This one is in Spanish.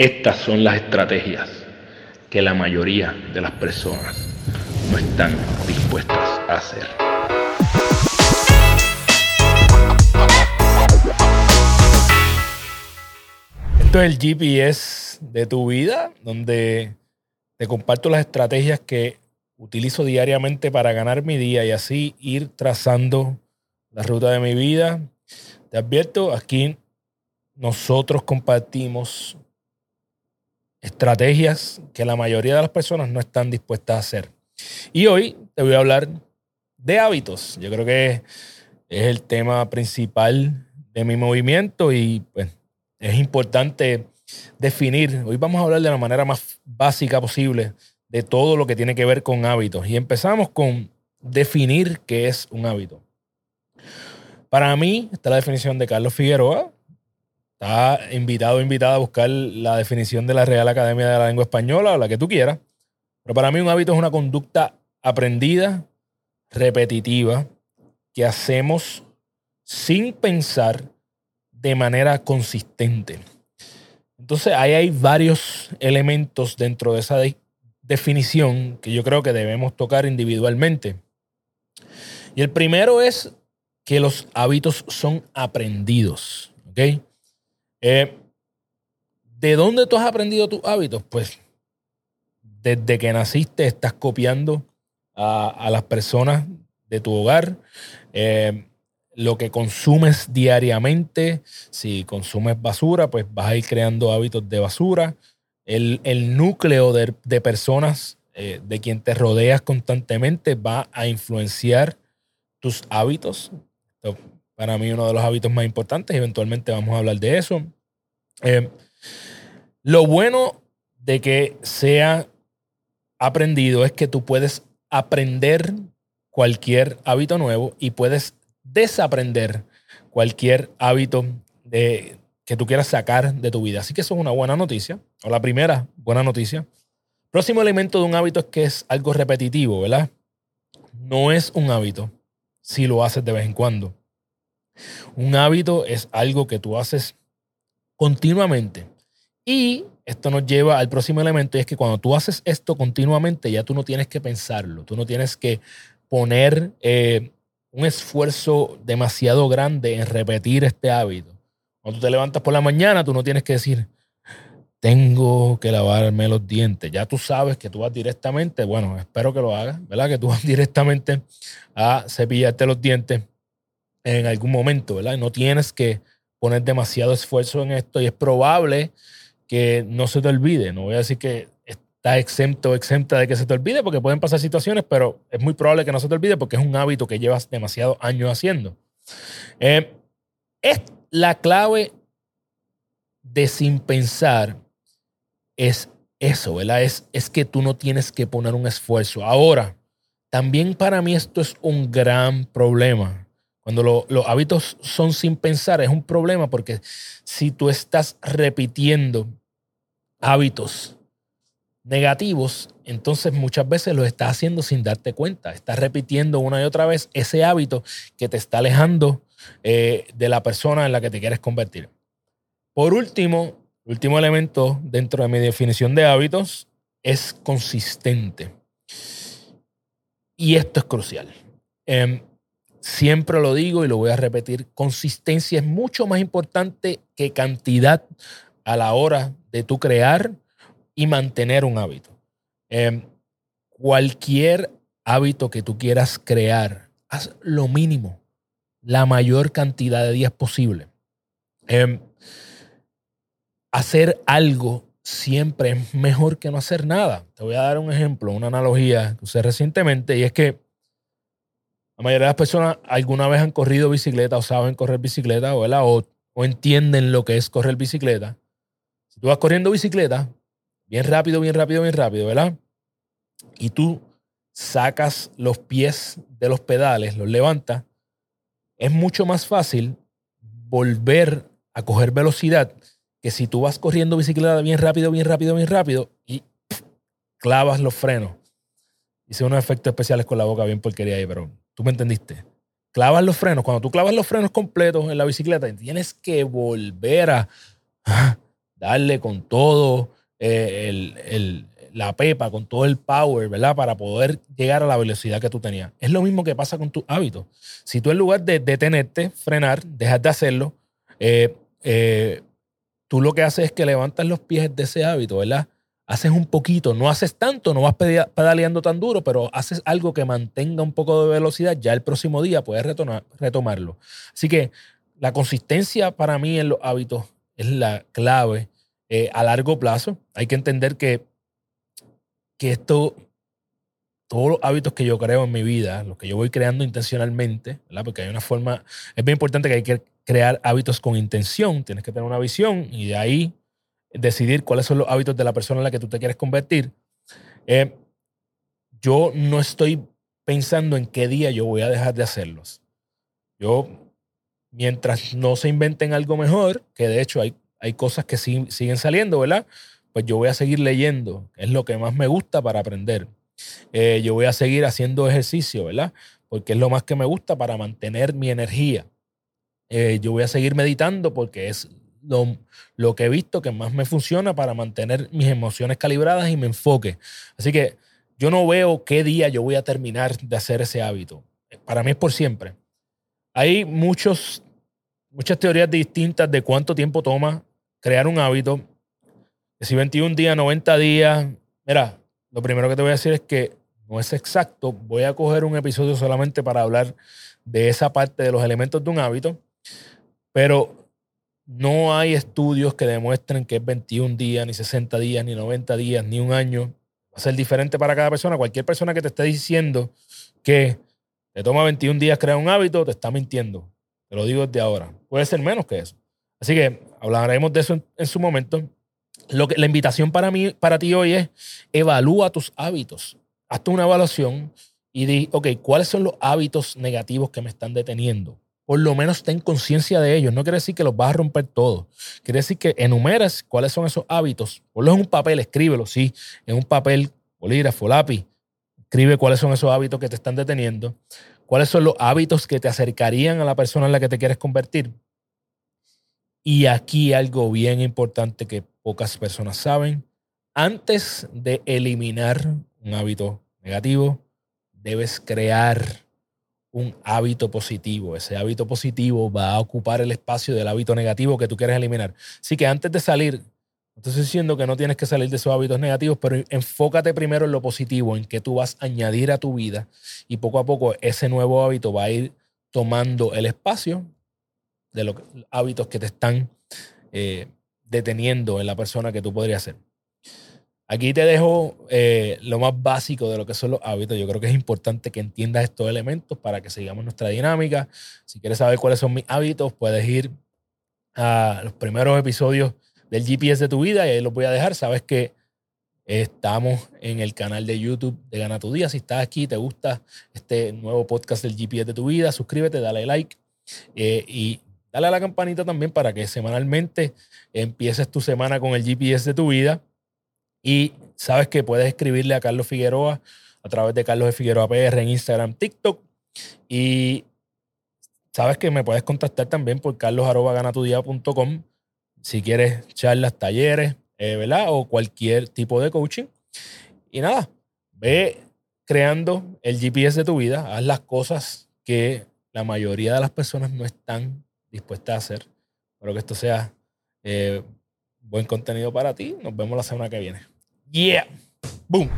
Estas son las estrategias que la mayoría de las personas no están dispuestas a hacer. Esto es el GPS de tu vida, donde te comparto las estrategias que utilizo diariamente para ganar mi día y así ir trazando la ruta de mi vida. Te advierto, aquí nosotros compartimos estrategias que la mayoría de las personas no están dispuestas a hacer. Y hoy te voy a hablar de hábitos. Yo creo que es el tema principal de mi movimiento y pues, es importante definir. Hoy vamos a hablar de la manera más básica posible de todo lo que tiene que ver con hábitos. Y empezamos con definir qué es un hábito. Para mí, está la definición de Carlos Figueroa, Está invitado invitada a buscar la definición de la Real Academia de la Lengua Española o la que tú quieras. Pero para mí un hábito es una conducta aprendida, repetitiva, que hacemos sin pensar de manera consistente. Entonces ahí hay varios elementos dentro de esa definición que yo creo que debemos tocar individualmente. Y el primero es que los hábitos son aprendidos. ¿ok? Eh, ¿De dónde tú has aprendido tus hábitos? Pues desde que naciste estás copiando a, las personas de tu hogar. Eh, lo que consumes diariamente, si consumes basura, pues vas a ir creando hábitos de basura. El, núcleo de, personas eh, de quien te rodeas constantemente va a influenciar tus hábitos para mí uno de los hábitos más importantes. Eventualmente vamos a hablar de eso. Eh, lo bueno de que sea aprendido es que tú puedes aprender cualquier hábito nuevo y puedes desaprender cualquier hábito que tú quieras sacar de tu vida. Así que eso es una buena noticia, o la primera buena noticia. Próximo elemento de un hábito es que es algo repetitivo, ¿verdad? No es un hábito si lo haces de vez en cuando. Un hábito es algo que tú haces continuamente. Y esto nos lleva al próximo elemento y es que cuando tú haces esto continuamente ya tú no tienes que pensarlo, tú no tienes que poner eh, un esfuerzo demasiado grande en repetir este hábito. Cuando tú te levantas por la mañana, tú no tienes que decir, tengo que lavarme los dientes. Ya tú sabes que tú vas directamente, bueno, espero que lo hagas, ¿verdad? Que tú vas directamente a cepillarte los dientes en algún momento, ¿verdad? no tienes que poner demasiado esfuerzo en esto y es probable que no se te olvide. No voy a decir que está exento o exenta de que se te olvide porque pueden pasar situaciones, pero es muy probable que no se te olvide porque es un hábito que llevas demasiados años haciendo. Eh, es la clave de sin pensar es eso, ¿verdad? Es, es que tú no tienes que poner un esfuerzo. Ahora, también para mí esto es un gran problema. Cuando los hábitos son sin pensar es un problema porque si tú estás repitiendo hábitos negativos, entonces muchas veces lo estás haciendo sin darte cuenta. Estás repitiendo una y otra vez ese hábito que te está alejando eh, de la persona en la que te quieres convertir. Por último, último elemento dentro de mi definición de hábitos es consistente. Y esto es crucial. Em, Siempre lo digo y lo voy a repetir, consistencia es mucho más importante que cantidad a la hora de tú crear y mantener un hábito. Em, cualquier hábito que tú quieras crear, haz lo mínimo, la mayor cantidad de días posible. Em, hacer algo siempre es mejor que no hacer nada. Te voy a dar un ejemplo, una analogía que usé recientemente y es que la mayoría de las personas alguna vez han corrido bicicleta o saben correr bicicleta o, o entienden lo que es correr bicicleta. Si tú vas corriendo bicicleta, bien rápido, bien rápido, bien rápido, ¿verdad? Y tú sacas los pies de los pedales, los levantas, es mucho más fácil volver a coger velocidad que si tú vas corriendo bicicleta bien rápido, bien rápido, bien rápido y clavas los frenos. Hice unos efectos especiales con la boca bien porquería ahí, pero Tú me entendiste. Clavas los frenos. Cuando tú clavas los frenos completos en la bicicleta, tienes que volver a darle con todo eh, el, la pepa, con todo el power, ¿verdad? Para poder llegar a la velocidad que tú tenías. Es lo mismo que pasa con tus hábitos. Si tú en lugar de detenerte, frenar, dejas de hacerlo, eh, eh, tú lo que haces es que levantas los pies de ese hábito, ¿verdad? Haces un poquito, no haces tanto, no vas pedaleando tan duro, pero haces algo que mantenga un poco de velocidad, ya el próximo día puedes retomarlo. Así que la consistencia para mí en los hábitos es la clave eh, a largo plazo. Hay que entender que que esto, todos los hábitos que yo creo en mi vida, los que yo voy creando intencionalmente, ¿verdad? Porque hay una forma, es bien importante que hay que crear hábitos con intención, tienes que tener una visión y de ahí decidir cuáles son los hábitos de la persona en la que tú te quieres convertir. Eh, yo no estoy pensando en qué día yo voy a dejar de hacerlos. Yo, mientras no se inventen algo mejor, que de hecho hay, hay cosas que siguen saliendo, ¿verdad? pues yo voy a seguir leyendo, es lo que más me gusta para aprender. Eh, yo voy a seguir haciendo ejercicio, ¿verdad? Porque es lo más que me gusta para mantener mi energía. Eh, yo voy a seguir meditando porque es lo, lo, que he visto que más me funciona para mantener mis emociones calibradas y mi enfoque. Así que yo no veo qué día yo voy a terminar de hacer ese hábito. Para mí es por siempre. Hay muchos, muchas teorías distintas de cuánto tiempo toma crear un hábito si 21 días, 90 días, mira, lo primero que te voy a decir es que no es exacto. Voy a coger un episodio solamente para hablar de esa parte de los elementos de un hábito, pero no hay estudios que demuestren que es 21 días, ni 60 días, ni 90 días, ni un año. Va a ser diferente para cada persona. Cualquier persona que te esté diciendo que te toma 21 días crear un hábito, te está mintiendo. Te lo digo desde ahora. Puede ser menos que eso. Así que hablaremos de eso en su momento. Lo que, la invitación para, mí, para ti hoy es evalúa tus hábitos. Hazte una evaluación y di, ok, ¿cuáles son los hábitos negativos que me están deteniendo? Por lo menos ten conciencia de ellos. No quiere decir que los vas a romper todos. Quiere decir que enumeras cuáles son esos hábitos. Ponlos en un papel, escríbelo, sí, en un papel, bolígrafo, lápiz. Escribe cuáles son esos hábitos que te están deteniendo. ¿Cuáles son los hábitos que te acercarían a la persona en la que te quieres convertir? Y aquí algo bien importante que pocas personas saben. Antes de eliminar un hábito negativo, debes crear un hábito positivo. Ese hábito positivo va a ocupar el espacio del hábito negativo que tú quieres eliminar. Así que antes de salir, estoy diciendo que no tienes que salir de esos hábitos negativos, pero enfócate primero en lo positivo, en que tú vas a añadir a tu vida y poco a poco ese nuevo hábito va a ir tomando el espacio de los hábitos que te están eh, deteniendo en la persona que tú podrías ser. Aquí te dejo eh, lo más básico de lo que son los hábitos. Yo creo que es importante que entiendas estos elementos para que sigamos nuestra dinámica. Si quieres saber cuáles son mis hábitos, puedes ir a los primeros episodios del GPS de tu vida y ahí los voy a dejar. Sabes que estamos en el canal de YouTube de Gana tu Día. Si estás aquí, te gusta este nuevo podcast del GPS de tu vida, suscríbete, dale like eh, y Dale a la campanita también para que semanalmente empieces tu semana con el GPS de tu vida. Y sabes que puedes escribirle a Carlos Figueroa a través de Carlos de Figueroa PR en Instagram, TikTok. Y sabes que me puedes contactar también por carlos.ganatudia.com si quieres charlas, talleres, eh, ¿verdad? O cualquier tipo de coaching. Y nada, ve creando el GPS de tu vida, haz las cosas que la mayoría de las personas no están dispuesta a hacer. Espero que esto sea eh, buen contenido para ti. Nos vemos la semana que viene. Yeah. Boom.